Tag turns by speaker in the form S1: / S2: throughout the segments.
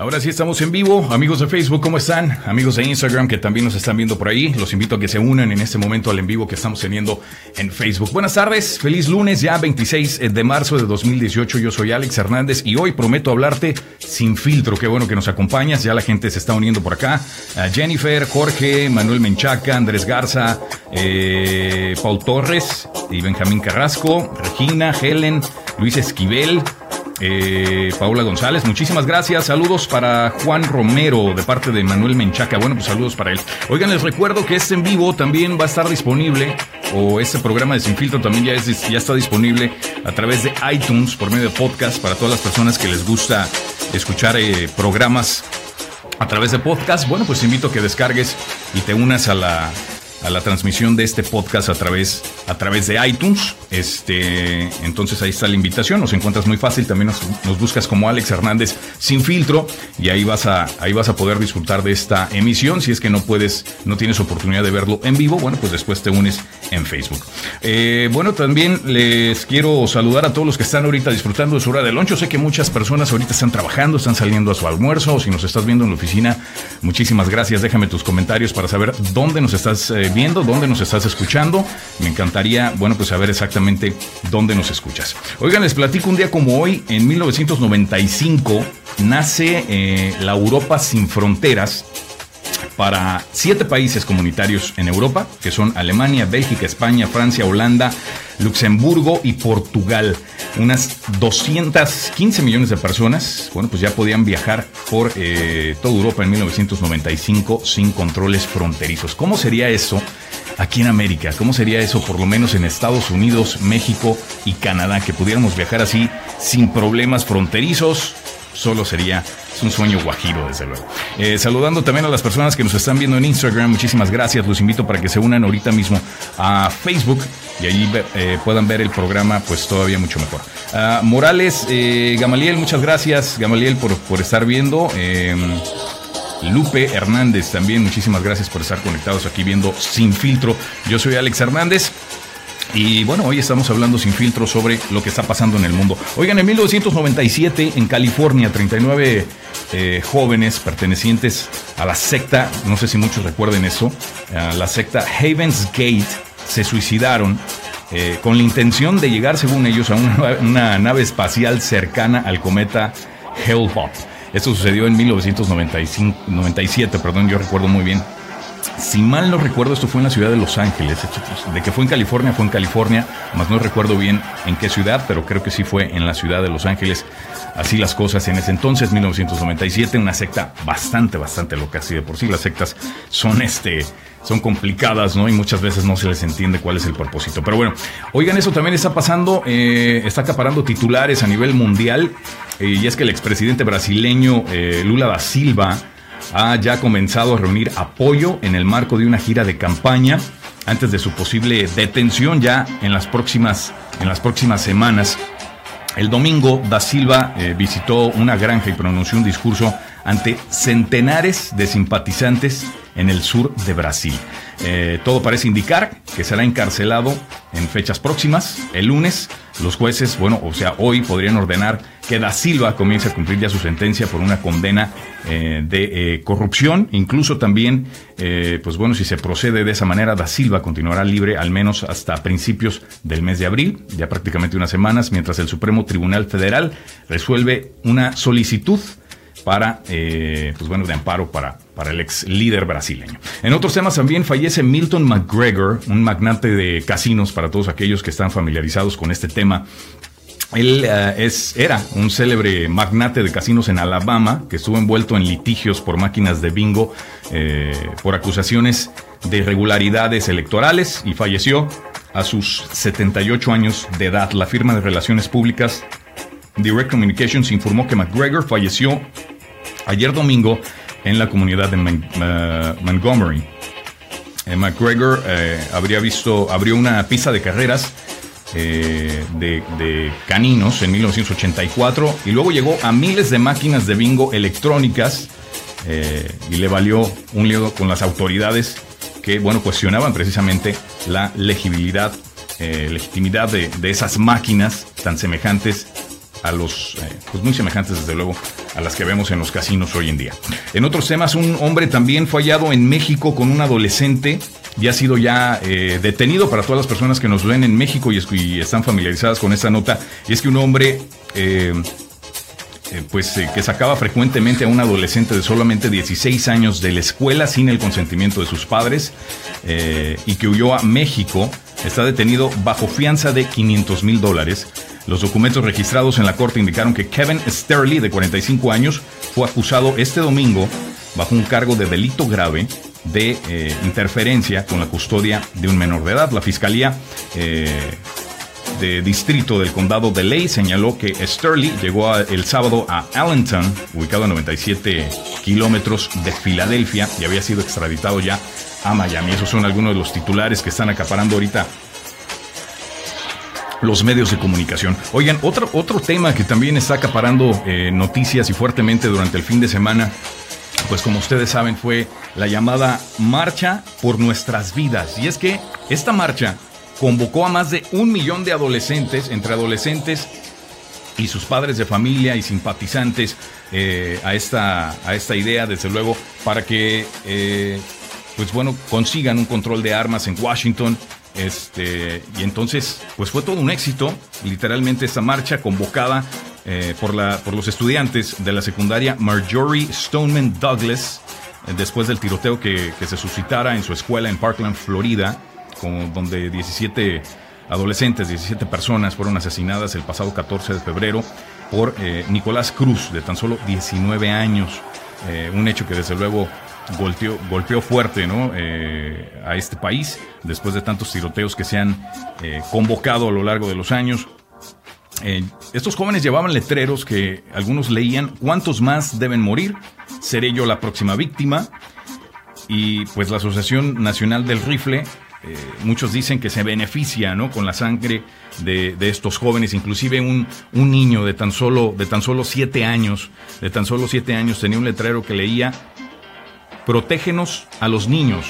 S1: Ahora sí estamos en vivo, amigos de Facebook, ¿cómo están? Amigos de Instagram que también nos están viendo por ahí, los invito a que se unan en este momento al en vivo que estamos teniendo en Facebook. Buenas tardes, feliz lunes, ya 26 de marzo de 2018, yo soy Alex Hernández y hoy prometo hablarte sin filtro, qué bueno que nos acompañas, ya la gente se está uniendo por acá, Jennifer, Jorge, Manuel Menchaca, Andrés Garza, eh, Paul Torres y Benjamín Carrasco, Regina, Helen, Luis Esquivel, eh, Paula González, muchísimas gracias. Saludos para Juan Romero de parte de Manuel Menchaca. Bueno, pues saludos para él. Oigan, les recuerdo que este en vivo también va a estar disponible, o este programa de Sin Filtro también ya, es, ya está disponible a través de iTunes por medio de podcast para todas las personas que les gusta escuchar eh, programas a través de podcast. Bueno, pues invito a que descargues y te unas a la a la transmisión de este podcast a través, a través de iTunes. Este, entonces ahí está la invitación, nos encuentras muy fácil, también nos, buscas como Alex Hernández sin filtro y ahí vas a, ahí vas a poder disfrutar de esta emisión. Si es que no puedes, no tienes oportunidad de verlo en vivo, bueno, pues después te unes en Facebook. Eh, bueno, también les quiero saludar a todos los que están ahorita disfrutando de su hora de lunch. Yo sé que muchas personas ahorita están trabajando, están saliendo a su almuerzo, o si nos estás viendo en la oficina, muchísimas gracias. Déjame tus comentarios para saber dónde nos estás eh, viendo, dónde nos estás escuchando. Me encantaría, bueno, pues saber exactamente dónde nos escuchas. Oigan, les platico un día como hoy, en 1995, nace eh, la Europa sin fronteras para siete países comunitarios en Europa, que son Alemania, Bélgica, España, Francia, Holanda, Luxemburgo y Portugal. Unas 215 millones de personas, bueno, pues ya podían viajar por eh, toda Europa en 1995 sin controles fronterizos. ¿Cómo sería eso aquí en América? ¿Cómo sería eso por lo menos en Estados Unidos, México y Canadá? Que pudiéramos viajar así sin problemas fronterizos. Solo sería un sueño guajiro, desde luego. Eh, saludando también a las personas que nos están viendo en Instagram, muchísimas gracias. Los invito para que se unan ahorita mismo a Facebook y allí eh, puedan ver el programa, pues todavía mucho mejor. Ah, Morales, eh, Gamaliel, muchas gracias, Gamaliel, por, por estar viendo. Em, Lupe Hernández también, muchísimas gracias por estar conectados aquí viendo Sin Filtro. Yo soy Alex Hernández. Y bueno, hoy estamos hablando sin filtro sobre lo que está pasando en el mundo. Oigan, en 1997 en California, 39 eh, jóvenes pertenecientes a la secta, no sé si muchos recuerden eso, la secta Havens Gate, se suicidaron eh, con la intención de llegar, según ellos, a una, nave espacial cercana al cometa Hale-Bopp. Esto sucedió en 1997, perdón, yo recuerdo muy bien. Si mal no recuerdo, esto fue en la ciudad de Los Ángeles. De que fue en California, fue en California. Más no recuerdo bien en qué ciudad, pero creo que sí fue en la ciudad de Los Ángeles. Así las cosas en ese entonces, 1997. Una secta bastante, bastante loca. Así de por sí las sectas son este son complicadas, ¿no? Y muchas veces no se les entiende cuál es el propósito. Pero bueno, oigan, eso también está pasando, eh, está acaparando titulares a nivel mundial. Eh, y es que el expresidente brasileño eh, Lula da Silva ha ya comenzado a reunir apoyo en el marco de una gira de campaña antes de su posible detención ya en las próximas, en las próximas semanas. El domingo, Da Silva eh, visitó una granja y pronunció un discurso ante centenares de simpatizantes en el sur de Brasil. Eh, todo parece indicar que será encarcelado en fechas próximas. El lunes, los jueces, bueno, o sea, hoy podrían ordenar que Da Silva comience a cumplir ya su sentencia por una condena eh, de eh, corrupción. Incluso también, pues bueno, si se procede de esa manera, Da Silva continuará libre al menos hasta principios del mes de abril, ya prácticamente unas semanas, mientras el Supremo Tribunal Federal resuelve una solicitud para, eh, pues bueno, de amparo para, para el ex líder brasileño. En otros temas también fallece Milton McGregor, un magnate de casinos para todos aquellos que están familiarizados con este tema. Él eh, es, era un célebre magnate de casinos en Alabama que estuvo envuelto en litigios por máquinas de bingo eh, por acusaciones de irregularidades electorales y falleció a sus 78 años de edad. La firma de relaciones públicas Direct Communications informó que McGregor falleció ayer domingo en la comunidad de Montgomery. Eh, McGregor eh, habría visto, abrió una pista de carreras eh, de, caninos en 1984 y luego llegó a miles de máquinas de bingo electrónicas y le valió un lío con las autoridades que, bueno, cuestionaban precisamente la legibilidad, legitimidad de, de esas máquinas tan semejantes a los, eh, pues muy semejantes desde luego a las que vemos en los casinos hoy en día. En otros temas, un hombre también fue hallado en México con un adolescente y ha sido ya eh, detenido para todas las personas que nos ven en México y, están familiarizadas con esta nota. Y es que un hombre... Eh, pues que sacaba frecuentemente a un adolescente de solamente 16 años de la escuela sin el consentimiento de sus padres y que huyó a México, está detenido bajo fianza de 500 mil dólares los documentos registrados en la corte indicaron que Kevin Sterling, de 45 años, fue acusado este domingo bajo un cargo de delito grave de eh, interferencia con la custodia de un menor de edad. La fiscalía eh, de distrito del condado de Ley señaló que Sterling llegó el sábado a Allentown, ubicado a 97 kilómetros de Filadelfia, y había sido extraditado ya a Miami. Esos son algunos de los titulares que están acaparando ahorita los medios de comunicación. Oigan, otro, otro tema que también está acaparando eh, noticias y fuertemente durante el fin de semana, pues como ustedes saben, fue la llamada Marcha por Nuestras Vidas. Y es que esta marcha convocó a más de un millón de adolescentes, entre adolescentes y sus padres de familia y simpatizantes eh, a, esta, a esta idea, desde luego, para que, eh, pues bueno, consigan un control de armas en Washington este, y entonces, pues fue todo un éxito, literalmente esta marcha convocada eh, por, la, por los estudiantes de la secundaria Marjorie Stoneman Douglas, eh, después del tiroteo que, se suscitara en su escuela en Parkland, Florida, donde 17 adolescentes, 17 personas fueron asesinadas el pasado 14 de febrero por eh, Nicolás Cruz, de tan solo 19 años. un hecho que desde luego golpeó, golpeó fuerte ¿no? Eh, a este país después de tantos tiroteos que se han eh, convocado a lo largo de los años. Eh, estos jóvenes llevaban letreros que algunos leían, ¿cuántos más deben morir? ¿Seré yo la próxima víctima? Y pues la Asociación Nacional del Rifle, muchos dicen que se beneficia ¿no? con la sangre de, estos jóvenes, inclusive un, un, niño de tan, solo, de tan solo siete años, de tan solo siete años tenía un letrero que leía protégenos a los niños,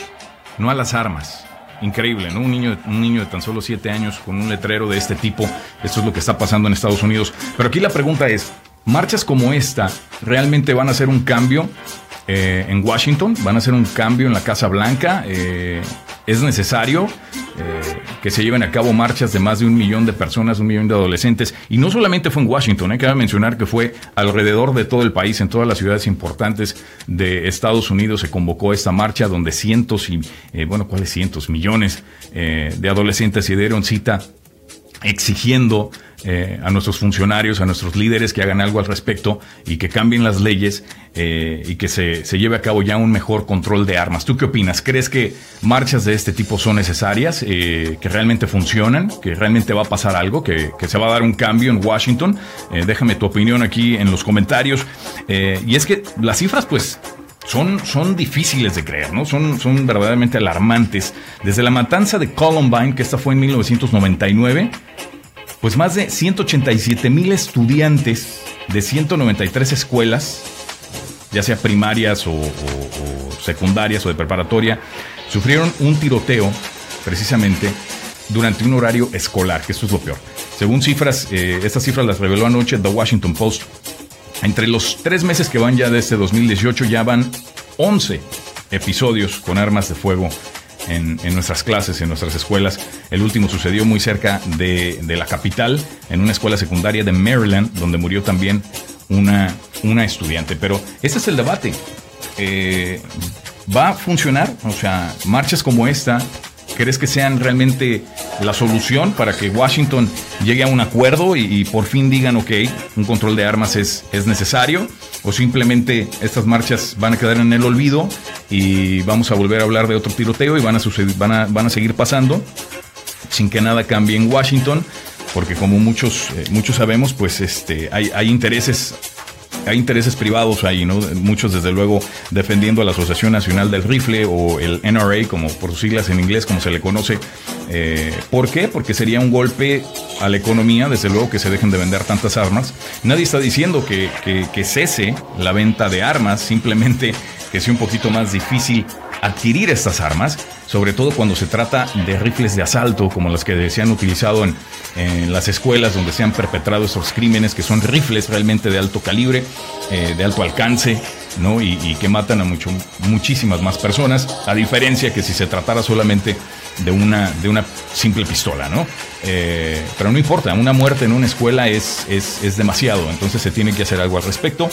S1: no a las armas. Increíble, ¿no? Un niño, un niño de tan solo 7 años con un letrero de este tipo. Esto es lo que está pasando en Estados Unidos. Pero aquí la pregunta es, ¿marchas como esta realmente van a hacer un cambio eh, en Washington? ¿Van a hacer un cambio en la Casa Blanca? Eh, ¿Es necesario? Eh, que se lleven a cabo marchas de más de un millón de personas, un millón de adolescentes. Y no solamente fue en Washington, hay que mencionar que fue alrededor de todo el país, en todas las ciudades importantes de Estados Unidos se convocó esta marcha donde cientos y, eh, bueno, ¿cuáles cientos? Millones eh, de adolescentes se dieron cita exigiendo eh, a nuestros funcionarios, a nuestros líderes que hagan algo al respecto y que cambien las leyes eh, y que se, lleve a cabo ya un mejor control de armas. ¿Tú qué opinas? ¿Crees que marchas de este tipo son necesarias, eh, que realmente funcionan, que realmente va a pasar algo, que, se va a dar un cambio en Washington? déjame tu opinión aquí en los comentarios. y es que las cifras, pues, son, son, difíciles de creer, ¿no? Son, son verdaderamente alarmantes. Desde la matanza de Columbine, que esta fue en 1999, pues más de 187 mil estudiantes de 193 escuelas, ya sea primarias o, secundarias o de preparatoria, sufrieron un tiroteo precisamente durante un horario escolar, que esto es lo peor. Según cifras, eh, estas cifras las reveló anoche The Washington Post. Entre los tres meses que van ya de este 2018 ya van 11 episodios con armas de fuego en, nuestras clases, en nuestras escuelas. El último sucedió muy cerca de, la capital, en una escuela secundaria de Maryland, donde murió también una, una estudiante. Pero ese es el debate. Eh, ¿Va a funcionar? O sea, marchas como esta ¿Crees que sean realmente la solución para que Washington llegue a un acuerdo y, por fin digan, ok, un control de armas es, es necesario? ¿O simplemente estas marchas van a quedar en el olvido y vamos a volver a hablar de otro tiroteo y van a, van a, van a seguir pasando sin que nada cambie en Washington? Porque como muchos, eh, muchos sabemos, pues este, hay intereses hay intereses privados ahí, ¿no? Muchos, desde luego, defendiendo a la Asociación Nacional del Rifle o el NRA, como por sus siglas en inglés, como se le conoce. Eh, ¿Por qué? Porque sería un golpe a la economía, desde luego, que se dejen de vender tantas armas. Nadie está diciendo que, que cese la venta de armas, simplemente que sea un poquito más difícil adquirir estas armas, sobre todo cuando se trata de rifles de asalto, como los que se han utilizado en, las escuelas donde se han perpetrado esos crímenes, que son rifles realmente de alto calibre, eh, de alto alcance, ¿no? Y, que matan a mucho, muchísimas más personas, a diferencia que si se tratara solamente de una, de una simple pistola, ¿no? Eh, pero no importa, una muerte en una escuela es, es, es demasiado, entonces se tiene que hacer algo al respecto.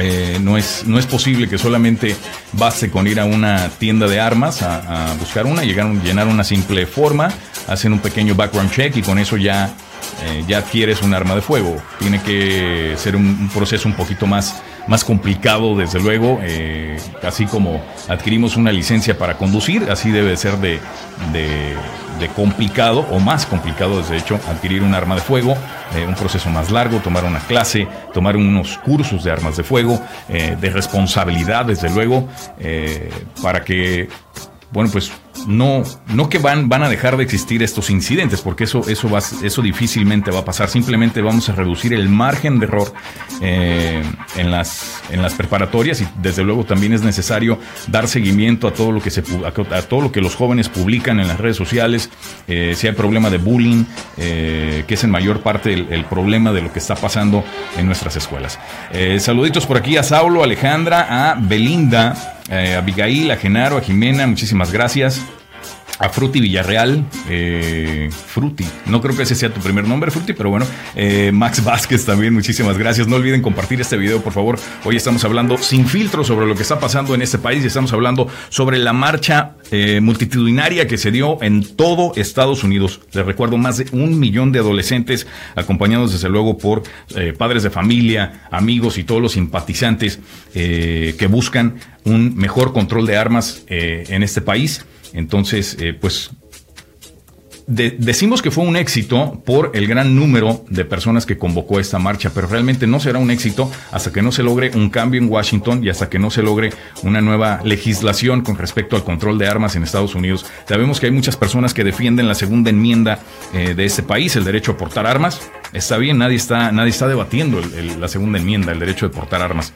S1: Eh, no, es, no es posible que solamente baste con ir a una tienda de armas a, buscar una, llegar, llenar una simple forma, hacen un pequeño background check y con eso ya, eh, ya adquieres un arma de fuego. Tiene que ser un, proceso un poquito más, más complicado, desde luego, eh, así como adquirimos una licencia para conducir, así debe ser de, de, complicado o más complicado, de hecho, adquirir un arma de fuego. Eh, un proceso más largo, tomar una clase, tomar unos cursos de armas de fuego, eh, de responsabilidad, desde luego, para que, bueno, pues no, no que van, van a dejar de existir estos incidentes, porque eso, eso, va, eso difícilmente va a pasar. Simplemente vamos a reducir el margen de error eh, en, las, en las preparatorias y desde luego también es necesario dar seguimiento a todo lo que, se, a, todo lo que los jóvenes publican en las redes sociales. Eh, si hay problema de bullying, eh, que es en mayor parte el, problema de lo que está pasando en nuestras escuelas. saluditos por aquí a Saulo, Alejandra, a Belinda. a Abigail, a Genaro, a Jimena, muchísimas gracias a Fruti Villarreal, eh, Fruti, no creo que ese sea tu primer nombre, Fruti, pero bueno, eh, Max Vázquez también, muchísimas gracias. No olviden compartir este video, por favor. Hoy estamos hablando sin filtro sobre lo que está pasando en este país y estamos hablando sobre la marcha eh, multitudinaria que se dio en todo Estados Unidos. Les recuerdo, más de un millón de adolescentes acompañados desde luego por eh, padres de familia, amigos y todos los simpatizantes que buscan un mejor control de armas en este país. Entonces, eh, pues decimos que fue un éxito por el gran número de personas que convocó esta marcha, pero realmente no será un éxito hasta que no se logre un cambio en Washington y hasta que no se logre una nueva legislación con respecto al control de armas en Estados Unidos. Sabemos que hay muchas personas que defienden la segunda enmienda eh, de este país, el derecho a portar armas. Está bien, nadie está, nadie está debatiendo la segunda enmienda, el derecho de portar armas.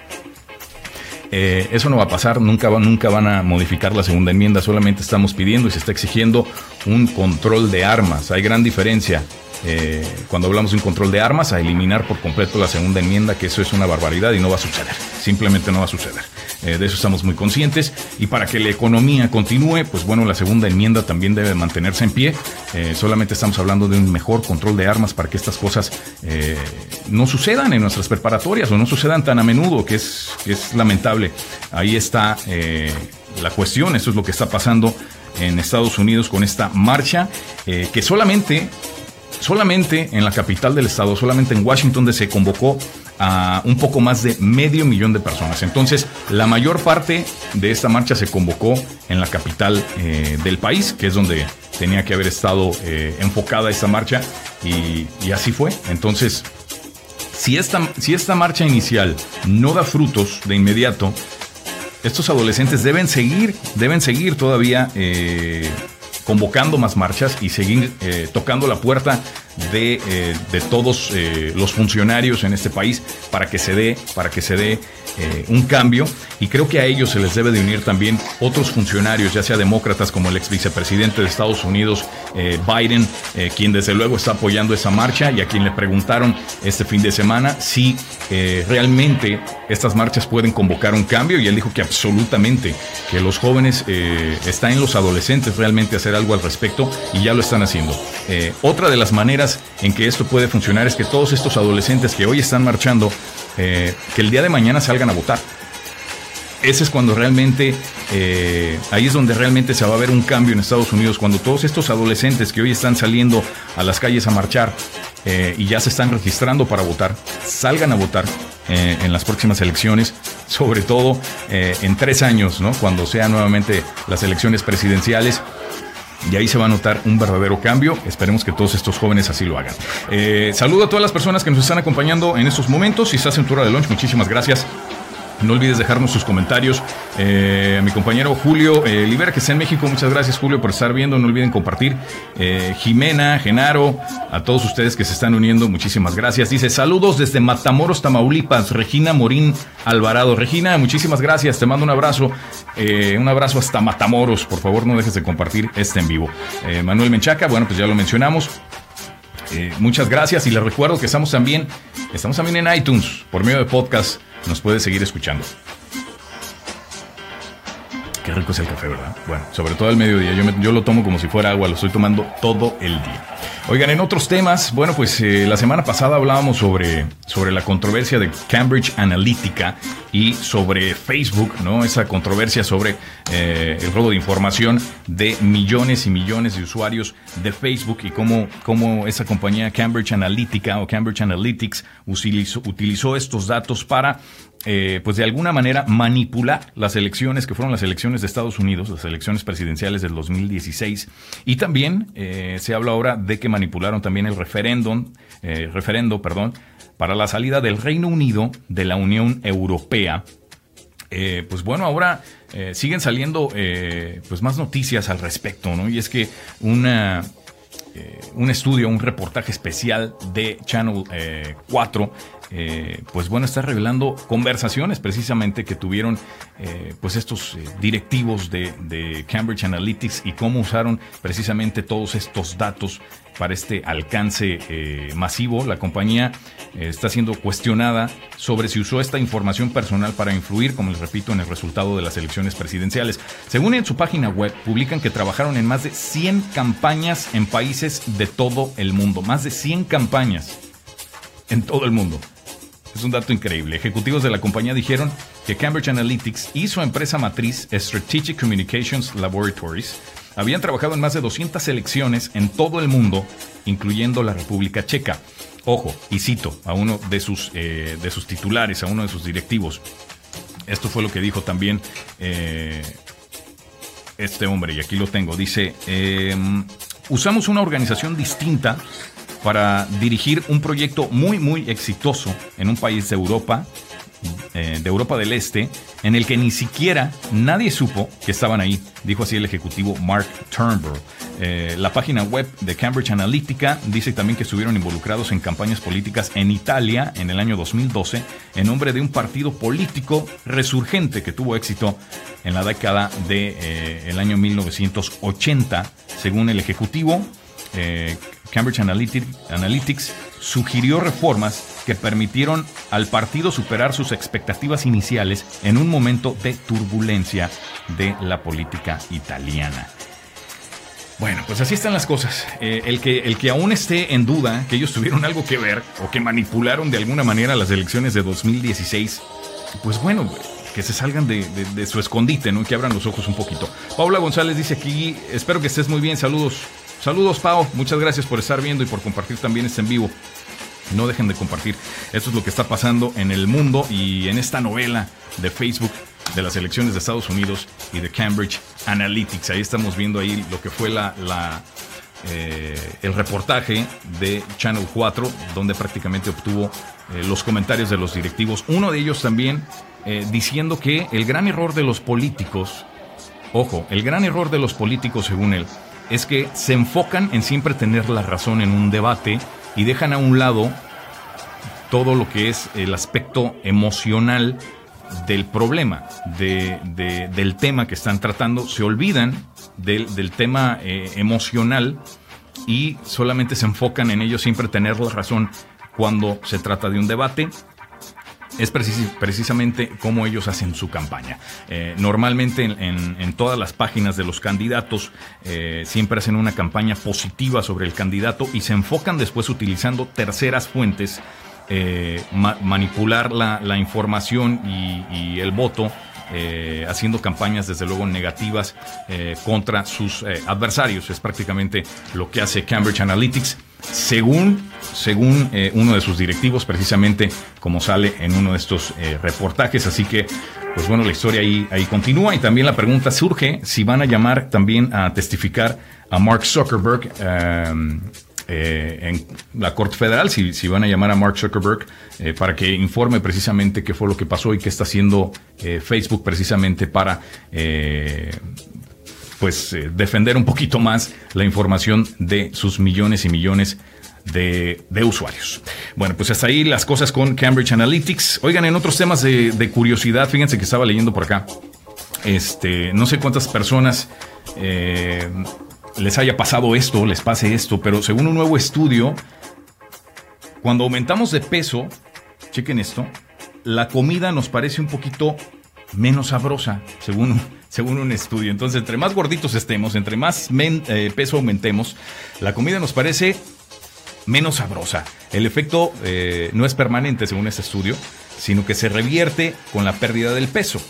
S1: Eh, eso no va a pasar, nunca, nunca van a modificar la segunda enmienda, solamente estamos pidiendo y se está exigiendo un control de armas. Hay gran diferencia eh, cuando hablamos de un control de armas a eliminar por completo la segunda enmienda, que eso es una barbaridad y no va a suceder, simplemente no va a suceder. Eh, de eso estamos muy conscientes. Y para que la economía continúe, pues bueno, la segunda enmienda también debe mantenerse en pie. Eh, solamente estamos hablando de un mejor control de armas para que estas cosas no sucedan en nuestras preparatorias o no sucedan tan a menudo, que es lamentable. Ahí está la cuestión, eso es lo que está pasando en Estados Unidos con esta marcha, que solamente solamente en la capital del estado, solamente en Washington, se convocó a un poco más de medio millón de personas. Entonces, la mayor parte de esta marcha se convocó en la capital eh, del país, que es donde tenía que haber estado eh, enfocada esta marcha, y, así fue. Entonces, si esta, si esta marcha inicial no da frutos de inmediato, estos adolescentes deben seguir, deben seguir todavía eh, convocando más marchas y seguir tocando la puerta de, eh, de todos eh, los funcionarios en este país para que se dé, para que se dé eh, un cambio y creo que a ellos se les debe de unir también otros funcionarios, ya sea demócratas como el ex vicepresidente de Estados Unidos, Biden, quien desde luego está apoyando esa marcha y a quien le preguntaron este fin de semana si realmente estas marchas pueden convocar un cambio y él dijo que absolutamente, que los jóvenes está en los adolescentes realmente hacer algo al respecto y ya lo están haciendo. otra de las maneras en que esto puede funcionar es que todos estos adolescentes que hoy están marchando, eh, que el día de mañana salgan a votar. Ese es cuando realmente, eh, ahí es donde realmente se va a ver un cambio en Estados Unidos, cuando todos estos adolescentes que hoy están saliendo a las calles a marchar eh, y ya se están registrando para votar, salgan a votar en las próximas elecciones, sobre todo en tres años, ¿no? cuando sean nuevamente las elecciones presidenciales y ahí se va a notar un verdadero cambio. Esperemos que todos estos jóvenes así lo hagan. Eh, saludo a todas las personas que nos están acompañando en estos momentos. Si estás en de lunch, muchísimas gracias. No olvides dejarnos sus comentarios. Eh, a mi compañero Julio eh, Libera, que está en México, muchas gracias Julio por estar viendo. No olviden compartir. Eh, Jimena, Genaro, a todos ustedes que se están uniendo, muchísimas gracias. Dice saludos desde Matamoros, Tamaulipas, Regina Morín Alvarado. Regina, muchísimas gracias, te mando un abrazo. un abrazo hasta Matamoros. Por favor, no dejes de compartir este en vivo. Manuel Menchaca, bueno, pues ya lo mencionamos. muchas gracias y les recuerdo que estamos también, estamos también en iTunes por medio de podcast nos puede seguir escuchando. Qué rico es el café, ¿verdad? Bueno, sobre todo al mediodía. Yo, lo tomo como si fuera agua, lo estoy tomando todo el día. Oigan, en otros temas, bueno, pues eh, la semana pasada hablábamos sobre, sobre la controversia de Cambridge Analytica y sobre Facebook, ¿no? Esa controversia sobre eh, el robo de información de millones y millones de usuarios de Facebook y cómo, cómo esa compañía Cambridge Analytica o Cambridge Analytics utilizó, utilizó estos datos para eh, pues de alguna manera manipular las elecciones que fueron las elecciones de Estados Unidos, las elecciones presidenciales del 2016. Y también eh, se habla ahora de que manipularon también el referéndum, eh, referendo, perdón, para la salida del Reino Unido de la Unión Europea. pues bueno, ahora siguen saliendo pues más noticias al respecto, ¿no? Y es que una un estudio, un reportaje especial de Channel 4 eh, pues bueno, está revelando conversaciones precisamente que tuvieron eh, pues estos eh, directivos de, Cambridge Analytics y cómo usaron precisamente todos estos datos para este alcance masivo. La compañía está siendo cuestionada sobre si usó esta información personal para influir, como les repito, en el resultado de las elecciones presidenciales. Según en su página web, publican que trabajaron en más de 100 campañas en países de todo el mundo. Más de 100 campañas en todo el mundo. Es un dato increíble. Ejecutivos de la compañía dijeron que Cambridge Analytics y su empresa matriz Strategic Communications Laboratories habían trabajado en más de 200 elecciones en todo el mundo, incluyendo la República Checa. Ojo, y cito a uno de sus, eh, de sus titulares, a uno de sus directivos. Esto fue lo que dijo también eh, este hombre, y aquí lo tengo. Dice, em, usamos una organización distinta para dirigir un proyecto muy, muy exitoso en un país de Europa, eh, de Europa del Este, en el que ni siquiera nadie supo que estaban ahí, dijo así el ejecutivo Mark Turnbull. Eh, la página web de Cambridge Analytica dice también que estuvieron involucrados en campañas políticas en Italia en el año 2012 en nombre de un partido político resurgente que tuvo éxito en la década del de, eh, año 1980, según el ejecutivo. Cambridge Analytics sugirió reformas que permitieron al partido superar sus expectativas iniciales en un momento de turbulencia de la política italiana. Bueno, pues así están las cosas. Eh, el, que, el que aún esté en duda que ellos tuvieron algo que ver o que manipularon de alguna manera las elecciones de 2016, pues bueno, que se salgan de, su escondite, ¿no? Y que abran los ojos un poquito. Paula González dice aquí, espero que estés muy bien, saludos. Saludos, Pau. Muchas gracias por estar viendo y por compartir también este en vivo. No dejen de compartir. Esto es lo que está pasando en el mundo y en esta novela de Facebook de las elecciones de Estados Unidos y de Cambridge Analytics. Ahí estamos viendo ahí lo que fue la, eh, el reportaje de Channel 4, donde prácticamente obtuvo eh, los comentarios de los directivos. Uno de ellos también eh, diciendo que el gran error de los políticos, ojo, el gran error de los políticos según él, es que se enfocan en siempre tener la razón en un debate y dejan a un lado todo lo que es el aspecto emocional del problema, del tema que están tratando, se olvidan del, tema eh, emocional y solamente se enfocan en ello siempre tener la razón cuando se trata de un debate es precisamente cómo ellos hacen su campaña. Eh, normalmente en, todas las páginas de los candidatos eh, siempre hacen una campaña positiva sobre el candidato y se enfocan después utilizando terceras fuentes, eh, manipular la, información y, el voto. Haciendo campañas desde luego negativas contra sus adversarios. Es prácticamente lo que hace Cambridge Analytics según, según eh, uno de sus directivos, precisamente como sale en uno de estos eh, reportajes. Así que, pues bueno, la historia ahí, ahí continúa y también la pregunta surge si van a llamar también a testificar a Mark Zuckerberg. Eh, en la Corte Federal, si, si, van a llamar a Mark Zuckerberg, eh, para que informe precisamente qué fue lo que pasó y qué está haciendo eh, Facebook precisamente para pues defender un poquito más la información de sus millones y millones de, usuarios. Bueno, pues hasta ahí las cosas con Cambridge Analytics. Oigan, en otros temas de, de curiosidad, fíjense que estaba leyendo por acá. Este, no sé cuántas personas les haya pasado esto, les pase esto, pero según un nuevo estudio, cuando aumentamos de peso, chequen esto, la comida nos parece un poquito menos sabrosa, según, según un estudio. Entonces, entre más gorditos estemos, entre más eh, peso aumentemos, la comida nos parece menos sabrosa. El efecto eh, no es permanente, según este estudio, sino que se revierte con la pérdida del peso.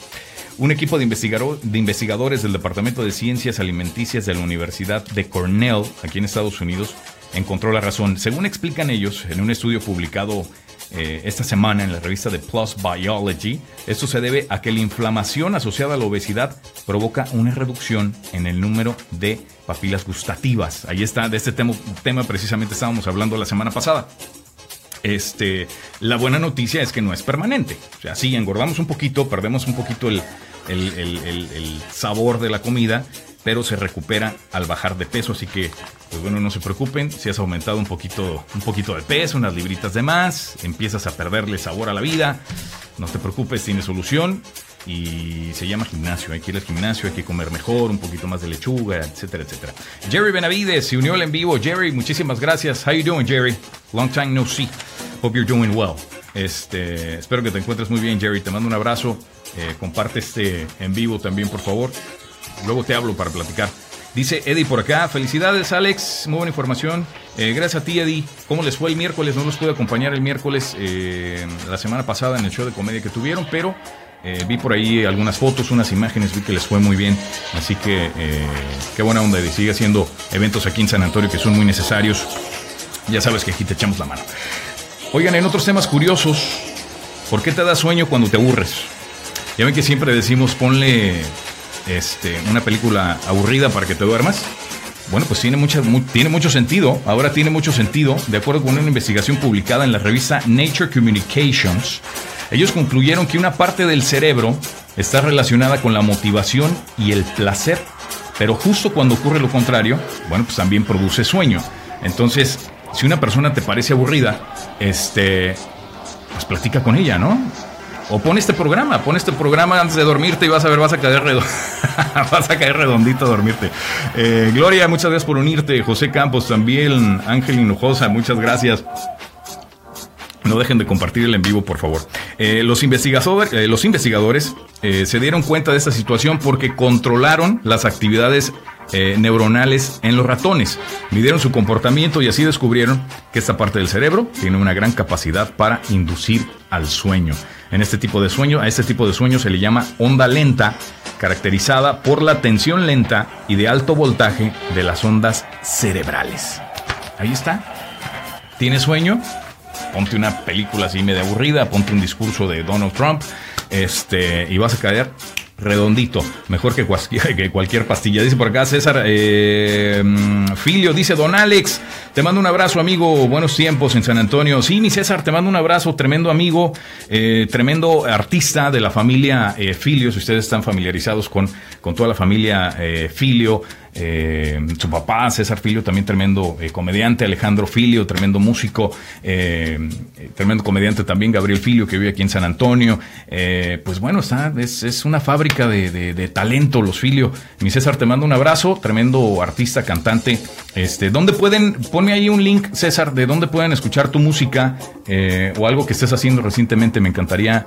S1: Un equipo de, investigadores del Departamento de Ciencias Alimenticias de la Universidad de Cornell, aquí en Estados Unidos, encontró la razón. Según explican ellos en un estudio publicado eh, esta semana en la revista de Plus Biology, esto se debe a que la inflamación asociada a la obesidad provoca una reducción en el número de papilas gustativas. Ahí está, de este tema, precisamente estábamos hablando la semana pasada. Este, la buena noticia es que no es permanente. O sea, sí, engordamos un poquito, perdemos un poquito el, sabor de la comida, pero se recupera al bajar de peso. Así que, pues bueno, no se preocupen. Si has aumentado un poquito, un poquito de peso, unas libritas de más, empiezas a perderle sabor a la vida, no te preocupes, tiene solución y se llama gimnasio. Hay que ir al gimnasio, hay que comer mejor, un poquito más de lechuga, etcétera, etcétera. Jerry Benavides se unió al en vivo. Jerry, muchísimas gracias. How you doing, Jerry? Long time no see. Hope you're doing well. Este, espero que te encuentres muy bien, Jerry. Te mando un abrazo. Eh, comparte este en vivo también, por favor. Luego te hablo para platicar. Dice Eddie por acá, felicidades Alex, muy buena información. Eh, gracias a ti Eddie. ¿Cómo les fue el miércoles? No los pude acompañar el miércoles eh, la semana pasada en el show de comedia que tuvieron, pero eh, vi por ahí algunas fotos, unas imágenes, vi que les fue muy bien. Así que qué buena onda y sigue haciendo eventos aquí en San Antonio que son muy necesarios. Ya sabes que aquí te echamos la mano. Oigan, en otros temas curiosos, ¿por qué te da sueño cuando te aburres? Ya ven que siempre decimos ponle este, una película aburrida para que te duermas. Bueno, pues tiene, mucha, tiene mucho sentido. Ahora tiene mucho sentido, de acuerdo con una investigación publicada en la revista Nature Communications. Ellos concluyeron que una parte del cerebro está relacionada con la motivación y el placer, pero justo cuando ocurre lo contrario, bueno, pues también produce sueño. Entonces, si una persona te parece aburrida, este, pues platica con ella, ¿no? O pon este programa, pon este programa antes de dormirte y vas a ver, vas a caer, vas a caer redondito a dormirte. Eh, Gloria, muchas gracias por unirte. José Campos también, Ángel Hinojosa, muchas gracias. No dejen de compartir el en vivo, por favor. Eh, los, investigadores, eh, los investigadores se dieron cuenta de esta situación porque controlaron las actividades neuronales en los ratones. Midieron su comportamiento y así descubrieron que esta parte del cerebro tiene una gran capacidad para inducir al sueño. En este tipo de sueño, a este tipo de sueño se le llama onda lenta, caracterizada por la tensión lenta y de alto voltaje de las ondas cerebrales. Ahí está. ¿Tiene sueño? ponte una película así medio aburrida, ponte un discurso de Donald Trump, este, y vas a caer redondito, mejor que cualquier, pastilla. Dice por acá César eh, Filio, dice Don Alex, te mando un abrazo amigo, buenos tiempos en San Antonio. Sí, mi César, te mando un abrazo, tremendo amigo, eh, tremendo artista de la familia eh, Filio, si ustedes están familiarizados con, con toda la familia Filio. Eh, su papá, César Filio, también tremendo eh, comediante, Alejandro Filio, tremendo músico, eh, tremendo comediante también, Gabriel Filio, que vive aquí en San Antonio. pues bueno, está, es, una fábrica de, talento, los Filio. Mi César, te mando un abrazo, tremendo artista, cantante. Este, ¿Dónde pueden, ponme ahí un link, César, de dónde pueden escuchar tu música o algo que estés haciendo recientemente? Me encantaría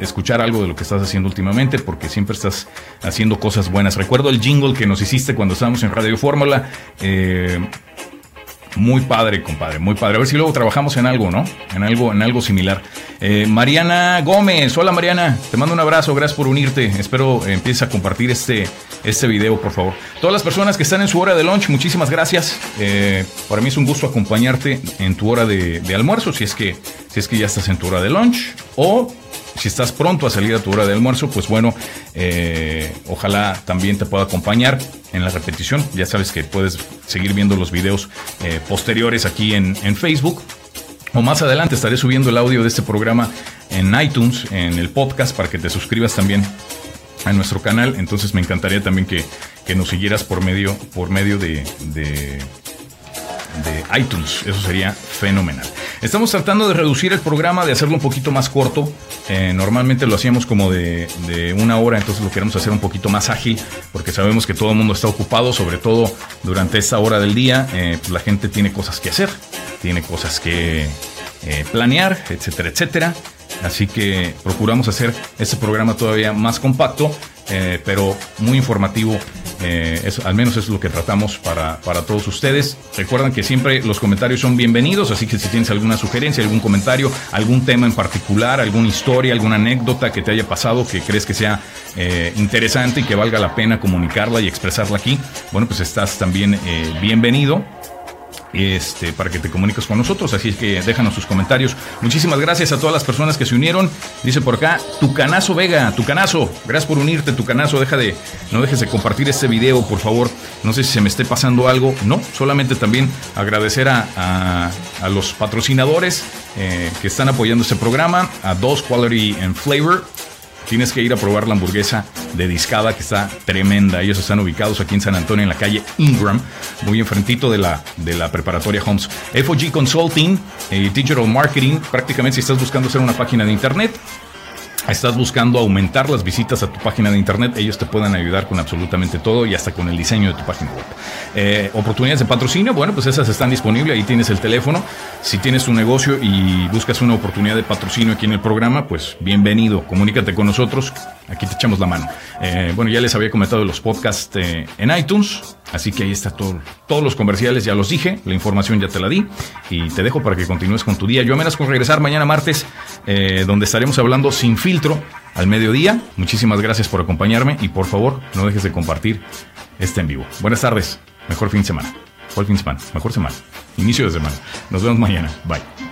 S1: escuchar algo de lo que estás haciendo últimamente, porque siempre estás haciendo cosas buenas. Recuerdo el jingle que nos hiciste cuando estábamos en Radio Fórmula. Eh, muy padre, compadre, muy padre. A ver si luego trabajamos en algo, ¿no? En algo, en algo similar. Eh, Mariana Gómez, hola Mariana, te mando un abrazo, gracias por unirte. Espero empieces a compartir este, este video, por favor. Todas las personas que están en su hora de lunch, muchísimas gracias. Eh, para mí es un gusto acompañarte en tu hora de, de, almuerzo, si es que, si es que ya estás en tu hora de lunch, o si estás pronto a salir a tu hora de almuerzo, pues bueno, eh, ojalá también te pueda acompañar en la repetición. Ya sabes que puedes seguir viendo los videos eh, posteriores aquí en, Facebook. O más adelante estaré subiendo el audio de este programa en iTunes, en el podcast, para que te suscribas también a nuestro canal. Entonces me encantaría también que, que nos siguieras por medio, por medio de, de, de iTunes. Eso sería fenomenal. Estamos tratando de reducir el programa, de hacerlo un poquito más corto. Eh, normalmente lo hacíamos como de, una hora, entonces lo queremos hacer un poquito más ágil, porque sabemos que todo el mundo está ocupado, sobre todo durante esta hora del día. Eh, pues la gente tiene cosas que hacer, tiene cosas que eh, planear, etcétera, etcétera. Así que procuramos hacer este programa todavía más compacto, eh, pero muy informativo. Eh, eso, al menos es lo que tratamos para, para, todos ustedes. Recuerden que siempre los comentarios son bienvenidos, así que si tienes alguna sugerencia, algún comentario, algún tema en particular, alguna historia, alguna anécdota que te haya pasado que crees que sea eh, interesante y que valga la pena comunicarla y expresarla aquí, bueno, pues estás también eh, bienvenido este, para que te comuniques con nosotros. Así que déjanos sus comentarios. Muchísimas gracias a todas las personas que se unieron. Dice por acá, Tucanazo Vega, Tucanazo. Gracias por unirte, Tucanazo. Deja de, no dejes de compartir este video, por favor. No sé si se me esté pasando algo. No, solamente también agradecer a, a, a los patrocinadores eh, que están apoyando este programa, a Dos Quality and Flavor tienes que ir a probar la hamburguesa de discada que está tremenda. Ellos están ubicados aquí en San Antonio, en la calle Ingram, muy enfrentito de la, de la preparatoria Homes. FOG Consulting, eh, Digital Marketing, prácticamente si estás buscando hacer una página de internet, estás buscando aumentar las visitas a tu página de internet, ellos te pueden ayudar con absolutamente todo y hasta con el diseño de tu página web. Eh, oportunidades de patrocinio, bueno, pues esas están disponibles, ahí tienes el teléfono. Si tienes un negocio y buscas una oportunidad de patrocinio aquí en el programa, pues bienvenido, comunícate con nosotros, aquí te echamos la mano. Eh, bueno, ya les había comentado los podcasts eh, en iTunes, así que ahí está todo, todos los comerciales, ya los dije, la información ya te la di y te dejo para que continúes con tu día. Yo amenazo con regresar mañana martes, donde estaremos hablando sin filtro al mediodía. Muchísimas gracias por acompañarme y por favor no dejes de compartir este en vivo. Buenas tardes, mejor fin de semana. ¿Cuál fin de semana? Mejor semana. Inicio de semana. Nos vemos mañana. Bye.